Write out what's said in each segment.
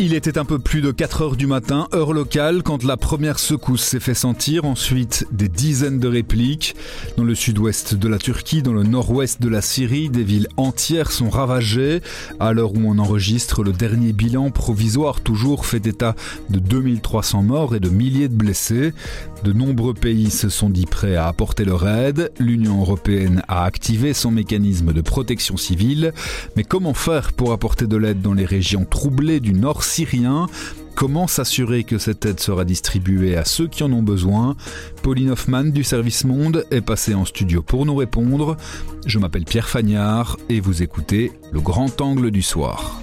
Il était un peu plus de 4 heures du matin, heure locale, quand la première secousse s'est fait sentir. Ensuite, des dizaines de répliques. Dans le sud-ouest de la Turquie, dans le nord-ouest de la Syrie, des villes entières sont ravagées. À l'heure où on enregistre, le dernier bilan provisoire toujours fait état de 2300 morts et de milliers de blessés. De nombreux pays se sont dit prêts à apporter leur aide. L'Union européenne a activé son mécanisme de protection civile. Mais comment faire pour apporter de l'aide dans les régions troublées du nord syrien. Comment s'assurer que cette aide sera distribuée à ceux qui en ont besoin? Pauline Hoffman du Service Monde est passée en studio pour nous répondre. Je m'appelle Pierre Fagnard et vous écoutez Le Grand Angle du Soir.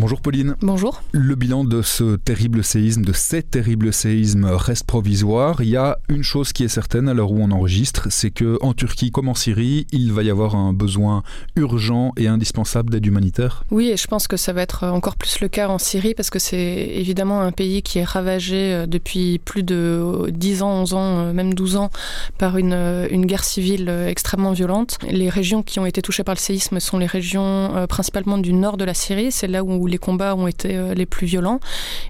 Bonjour Pauline. Bonjour. Le bilan de ce terrible séisme, de ces terribles séismes reste provisoire. Il y a une chose qui est certaine à l'heure où on enregistre, c'est que en Turquie comme en Syrie, il va y avoir un besoin urgent et indispensable d'aide humanitaire. Oui, et je pense que ça va être encore plus le cas en Syrie parce que c'est évidemment un pays qui est ravagé euh, depuis plus de 10 ans, 11 ans, euh, même 12 ans par une, euh, une guerre civile extrêmement violente. Les régions qui ont été touchées par le séisme sont les régions principalement du nord de la Syrie, c'est là où les combats ont été euh, les plus violents.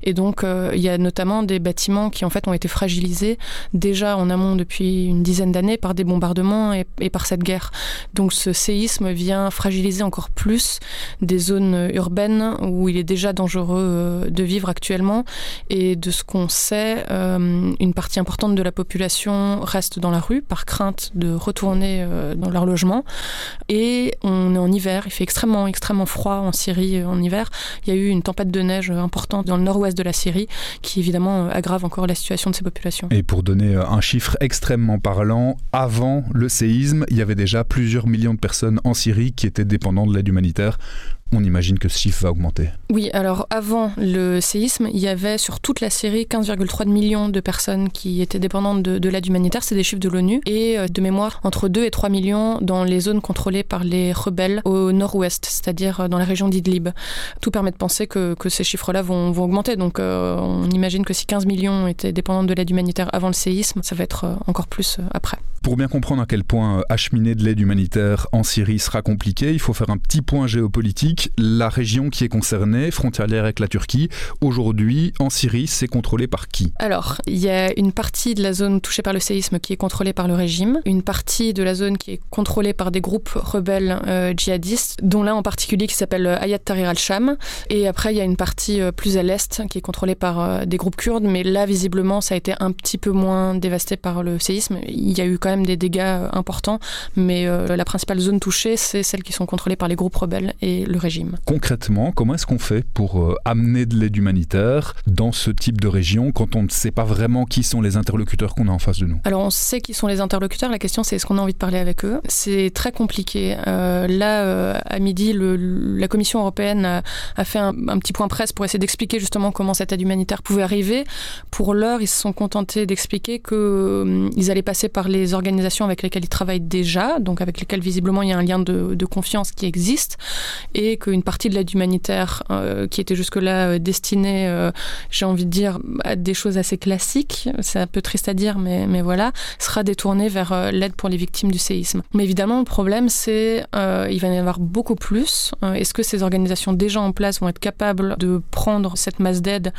Et donc, euh, il y a notamment des bâtiments qui en fait ont été fragilisés déjà en amont depuis une dizaine d'années par des bombardements et, par cette guerre. Donc, ce séisme vient fragiliser encore plus des zones urbaines où il est déjà dangereux euh, de vivre actuellement. Et de ce qu'on sait, une partie importante de la population reste dans la rue par crainte de retourner dans leur logement. Et on est en hiver, il fait extrêmement, extrêmement froid en Syrie en hiver il y a eu une tempête de neige importante dans le nord-ouest de la Syrie qui évidemment euh, aggrave encore la situation de ces populations. Et pour donner euh, un chiffre extrêmement parlant, avant le séisme, il y avait déjà plusieurs millions de personnes en Syrie qui étaient dépendantes de l'aide humanitaire on imagine que ce chiffre va augmenter. Oui, alors avant le séisme, il y avait sur toute la Syrie 15,3 millions de personnes qui étaient dépendantes de, l'aide humanitaire, c'est des chiffres de l'ONU, et euh, de mémoire entre 2 et 3 millions dans les zones contrôlées par les rebelles au nord-ouest, c'est-à-dire euh, dans la région d'Idlib. Tout permet de penser que, ces chiffres-là vont, augmenter, donc euh, on imagine que si 15 millions étaient dépendantes de l'aide humanitaire avant le séisme, ça va être encore plus après. Pour bien comprendre à quel point acheminer de l'aide humanitaire en Syrie sera compliqué, il faut faire un petit point géopolitique la région qui est concernée, frontalière avec la Turquie, aujourd'hui, en Syrie, c'est contrôlé par qui? Alors, il y a une partie de la zone touchée par le séisme qui est contrôlée par le régime, une partie de la zone qui est contrôlée par des groupes rebelles euh, djihadistes, dont l'un en particulier qui s'appelle euh, Ayat Tahrir al-Sham. Et après, il y a une partie euh, plus à l'est qui est contrôlée par des groupes kurdes, mais là, visiblement, ça a été un petit peu moins dévasté par le séisme. Il y a eu quand même des dégâts importants, mais la principale zone touchée, c'est celles qui sont contrôlées par les groupes rebelles et le régime. Concrètement, comment est-ce qu'on fait pour euh, amener de l'aide humanitaire dans ce type de région quand on ne sait pas vraiment qui sont les interlocuteurs qu'on a en face de nous? Alors on sait qui sont les interlocuteurs, la question c'est est-ce qu'on a envie de parler avec eux? C'est très compliqué. Euh, là, euh, à midi, le, la Commission européenne a, fait un, petit point presse pour essayer d'expliquer justement comment cette aide humanitaire pouvait arriver. Pour l'heure, ils se sont contentés d'expliquer qu'ils allaient passer par les organisations avec lesquelles ils travaillent déjà, donc avec lesquelles visiblement il y a un lien de, de confiance qui existe, et qu'une partie de l'aide humanitaire euh, qui était jusque-là euh, destinée, euh, j'ai envie de dire, à des choses assez classiques, c'est un peu triste à dire, mais, mais voilà, sera détournée vers l'aide pour les victimes du séisme. Mais évidemment, le problème, c'est il va y avoir beaucoup plus. Est-ce que ces organisations déjà en place vont être capables de prendre cette masse d'aide?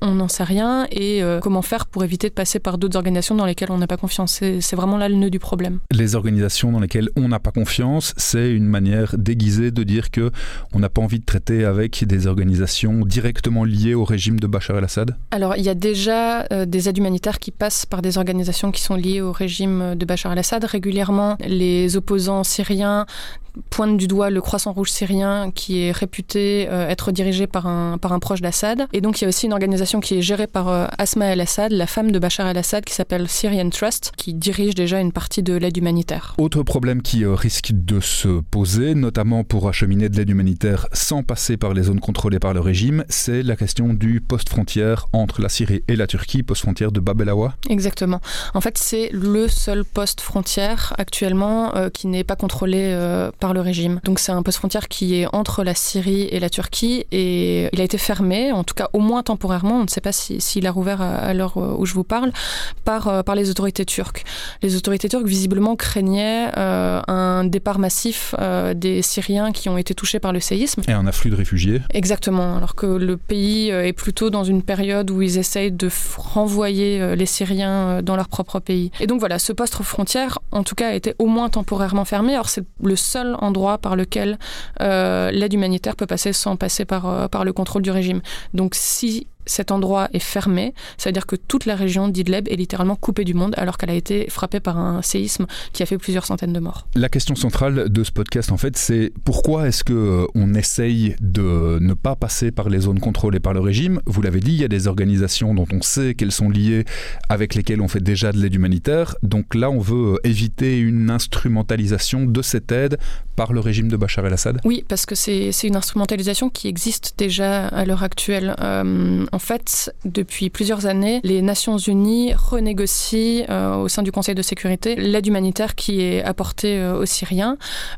On n'en sait rien. Et comment faire pour éviter de passer par d'autres organisations dans lesquelles on n'a pas confiance? C'est vraiment là le nœud du problème. Les organisations dans lesquelles on n'a pas confiance, c'est une manière déguisée de dire que on n'a pas envie de traiter avec des organisations directement liées au régime de Bachar el-Assad? Alors, il y a déjà euh, des aides humanitaires qui passent par des organisations qui sont liées au régime de Bachar el-Assad. Régulièrement, les opposants syriens pointe du doigt le Croissant Rouge syrien qui est réputé euh, être dirigé par un, par un proche d'Assad. Et donc il y a aussi une organisation qui est gérée par euh, Asma el-Assad, la femme de Bachar el-Assad, qui s'appelle Syrian Trust, qui dirige déjà une partie de l'aide humanitaire. Autre problème qui euh, risque de se poser, notamment pour acheminer de l'aide humanitaire sans passer par les zones contrôlées par le régime, c'est la question du poste frontière entre la Syrie et la Turquie, poste frontière de Bab el Awa. Exactement. En fait, c'est le seul poste frontière actuellement qui n'est pas contrôlé par par le régime. Donc c'est un poste frontière qui est entre la Syrie et la Turquie et il a été fermé, en tout cas au moins temporairement, on ne sait pas s'il si, a rouvert à, l'heure où je vous parle, par, par les autorités turques. Les autorités turques visiblement craignaient un départ massif des Syriens qui ont été touchés par le séisme. Et un afflux de réfugiés. Exactement, alors que le pays est plutôt dans une période où ils essayent de renvoyer les Syriens dans leur propre pays. Et donc voilà, ce poste frontière, en tout cas, a été au moins temporairement fermé. Alors c'est le seul endroit par lequel euh, l'aide humanitaire peut passer sans passer par, euh, par le contrôle du régime. Donc si cet endroit est fermé, ça veut dire que toute la région d'Idleb est littéralement coupée du monde alors qu'elle a été frappée par un séisme qui a fait plusieurs centaines de morts. La question centrale de ce podcast, en fait, c'est pourquoi est-ce que euh, on essaye de ne pas passer par les zones contrôlées par le régime? Vous l'avez dit, il y a des organisations dont on sait qu'elles sont liées, avec lesquelles on fait déjà de l'aide humanitaire. Donc là, on veut euh, éviter une instrumentalisation de cette aide par le régime de Bachar el-Assad? Oui, parce que c'est une instrumentalisation qui existe déjà à l'heure actuelle. Euh, en fait, depuis plusieurs années, les Nations Unies renégocient euh, au sein du Conseil de sécurité l'aide humanitaire qui est apportée euh, aux Syriens.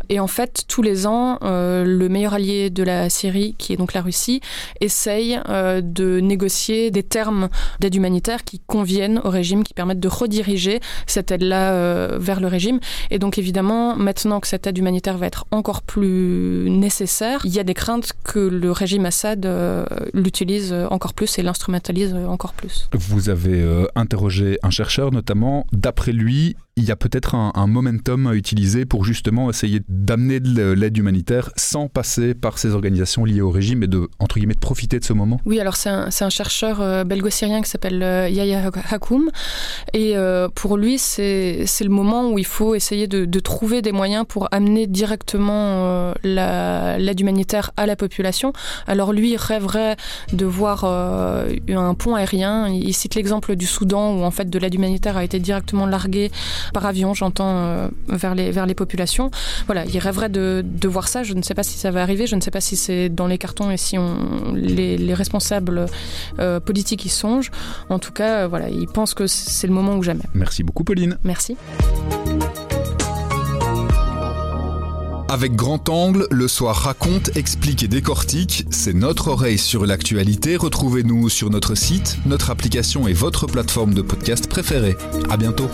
Et en fait, tous les ans, euh, le meilleur allié de la Syrie, qui est donc la Russie, essaye de négocier des termes d'aide humanitaire qui conviennent au régime, qui permettent de rediriger cette aide-là vers le régime. Et donc, évidemment, maintenant que cette aide humanitaire va être encore plus nécessaire, il y a des craintes que le régime Assad l'utilise encore plus et l'instrumentalise encore plus. Vous avez euh, interrogé un chercheur notamment. D'après lui, il y a peut-être un, momentum à utiliser pour justement essayer d'amener de l'aide humanitaire sans passer par ces organisations liées au régime et de, entre guillemets, de profiter de ce moment Oui, alors c'est un, chercheur euh, belgo-syrien qui s'appelle euh, Yahya Hakoum. Et euh, pour lui, c'est le moment où il faut essayer de, de, trouver des moyens pour amener directement l'aide humanitaire à la population. Alors lui, il rêverait de voir un pont aérien. Il cite l'exemple du Soudan où en fait de l'aide humanitaire a été directement larguée par avion, j'entends, euh, vers, les, vers les populations. Voilà, il rêverait de, de, voir ça. Je ne sais pas si ça va arriver, je ne sais pas si c'est dans les cartons et si on, les, les responsables euh, politiques y songent. En tout cas, euh, voilà, il pense que c'est le moment ou jamais. Merci beaucoup, Pauline. Merci. Avec Grand Angle, le soir raconte, explique et décortique. C'est notre oreille sur l'actualité. Retrouvez-nous sur notre site, notre application et votre plateforme de podcast préférée. À bientôt.